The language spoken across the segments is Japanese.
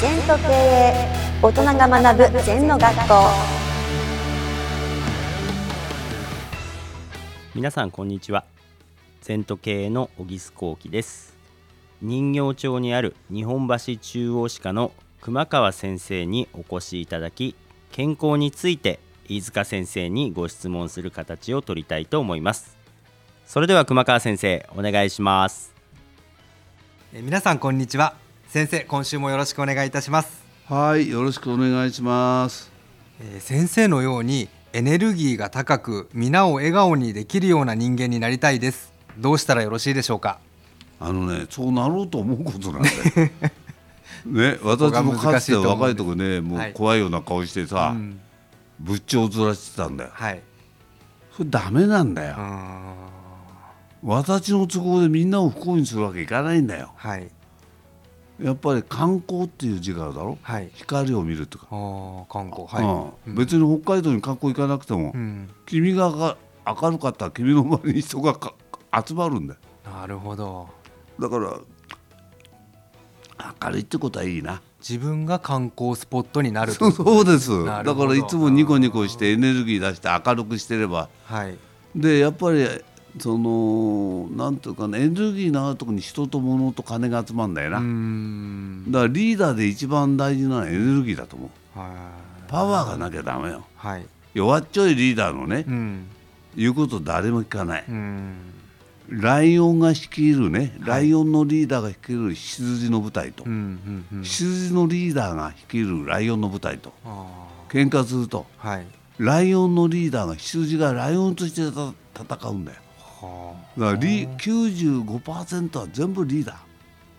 全と経営大人が学ぶ全の学校。皆さんこんにちは。全都経営の小木須幸喜です。人形町にある日本橋中央歯科の熊川先生にお越しいただき健康について飯塚先生にご質問する形を取りたいと思います。それでは熊川先生お願いします。えー皆さんこんにちは先生今週もよろしくお願いいたします、はい、よろしくお願いします。えー先生のようにエネルギーが高く皆を笑顔にできるような人間になりたいですどうしたらよろしいでしょうか？あのね、そうなろうと思うことなんだよ。ね、私もかつて若い時ね、もう怖いような顔してさ、うん仏頂ずらしてたんだよ。はいそれダメなんだよ。あ私の都合でみんなを不幸にするわけいかないんだよ。ーはいやっぱり観光っていう字があるだろ？はい。光を見るとか。あー観光。はうん。別に北海道に観光行かなくても、い、うん、君がが明るかったら君の周りに人がか集まるんだよ。なるほど。だから明るいってことはいいな。自分が観光スポットになるそうそうです。だからいつもニコニコしてエネルギー出して明るくしてれば。はい。でやっぱりそのなんていうかねエネルギーのあるところに人と物と金が集まるんだよな、だからリーダーで一番大事なのはエネルギーだと思う。はい。パワーがなきゃダメよ。はい。弱っちょいリーダーのね、うん。言うこと誰も聞かない、うん。ライオンが率いるねライオンのリーダーが率いる羊の部隊と、うんうんうん。羊のリーダーが率いるライオンの部隊と。あ喧嘩すると。ーはい。ライオンのリーダーが羊がライオンとしてた戦うんだよ。はだからリ95%は全部リーダ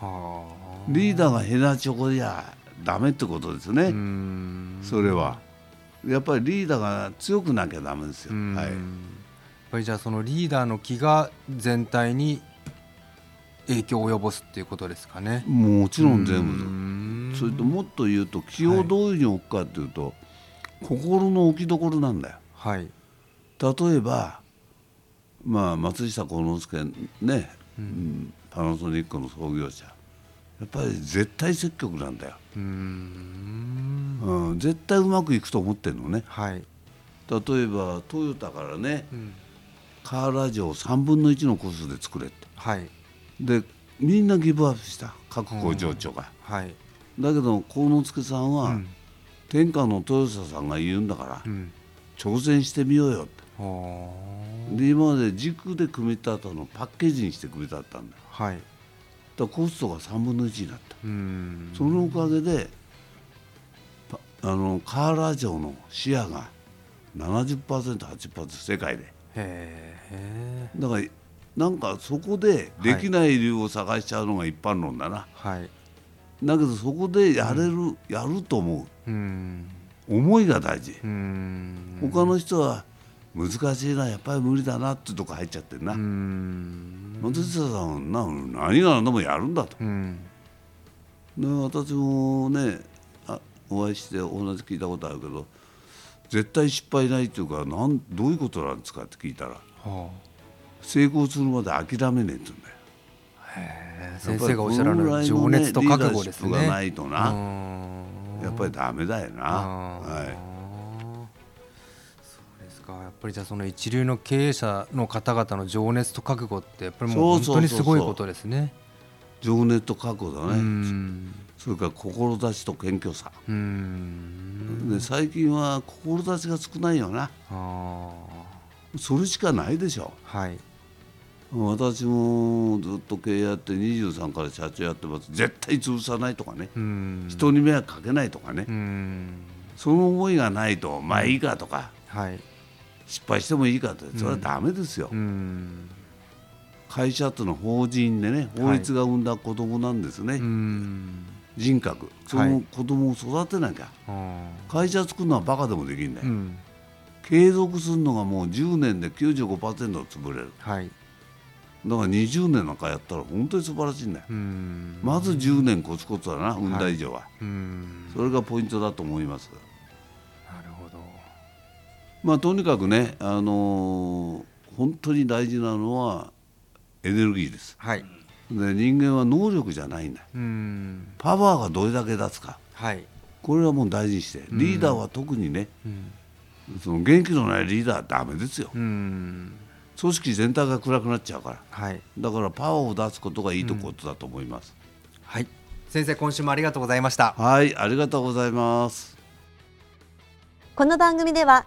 ー。リーダーがヘナチョコじゃダメってことですね、それは。やっぱりリーダーが強くなきゃダメですよ、うん。はい、やっぱりじゃあそのリーダーの気が全体に影響を及ぼすっていうことですかね。もちろん全部部それともっと言うと気をどういうふうに置くかっていうと、心の置きどころなんだよ。はい。例えばまあ松下幸之助ね、うんパナソニックの創業者。やっぱり絶対積極なんだよ、うーん。うん、絶対うまくいくと思ってるのね。はい、例えばトヨタからねうん。カーラジオを3分の1のコストで作れって。はい。でみんなギブアップした各工場長が、はい。だけど幸之助さんは、うん。天下の豊田さんが言うんだから、うん。挑戦してみようよって。はで今まで軸で組み立てたのをパッケージにして組み立てたんだ。よあはい。だコストが3分の1になった。うーん。そのおかげでパあのカーラジオのシェアが 70%80% 世界で。へえだからなんかそこでできない理由を探しちゃうのが一般論だな、はい。だけどそこでやれる、やると思う。ーん。う思いが大事、うーん。他の人は難しいなやっぱり無理だなってとこ入っちゃってるな、松下さんはな何が何でもやるんだと。うん。で私もねあお会いしてお話聞いたことあるけど絶対失敗ないっていうかなんどういうことなんですかって聞いたらは成功するまで諦めねえって言うんだよ。あへえ先生がおっしゃられる情熱と覚悟ですね。がないとな。やっぱりダメだよな、はい、か？やっぱりじゃあその一流の経営者の方々の情熱と覚悟ってやっぱりもう本当にすごいことですね。情熱と覚悟だうね、ん。それから志と謙虚さ、で最近は志が少ないよな。あそれしかないでしょ。ーはい。私もずっと経営やって23から社長やってます。絶対潰さないとかね、うん。人に迷惑かけないとかね、うん。その思いがないとまあいいかとか、はい失敗してもいいかってそれはダメですよ、うん。会社っていうのは法人でね法律が生んだ子供なんですね、うん。人格。その子供を育てなきゃ、あ会社作るのはバカでもできるんだよ、ーうん。継続するのがもう10年で95%潰れる。はい。だから20年なんかやったら本当に素晴らしいんだよ、うん。まず10年コツコツだな産んだ以上は、うん。それがポイントだと思いますまあとにかくね、あのー本当に大事なのはエネルギーです。はい。で人間は能力じゃないんだ。うん。パワーがどれだけ出すか。はい、これはもう大事にして。リーダーは特にね、その元気のないリーダーはダメですよ、うん。組織全体が暗くなっちゃうから。はい。だからパワーを出すことがいいとことだと思います、はい。先生今週もありがとうございました。はいありがとうございます。この番組では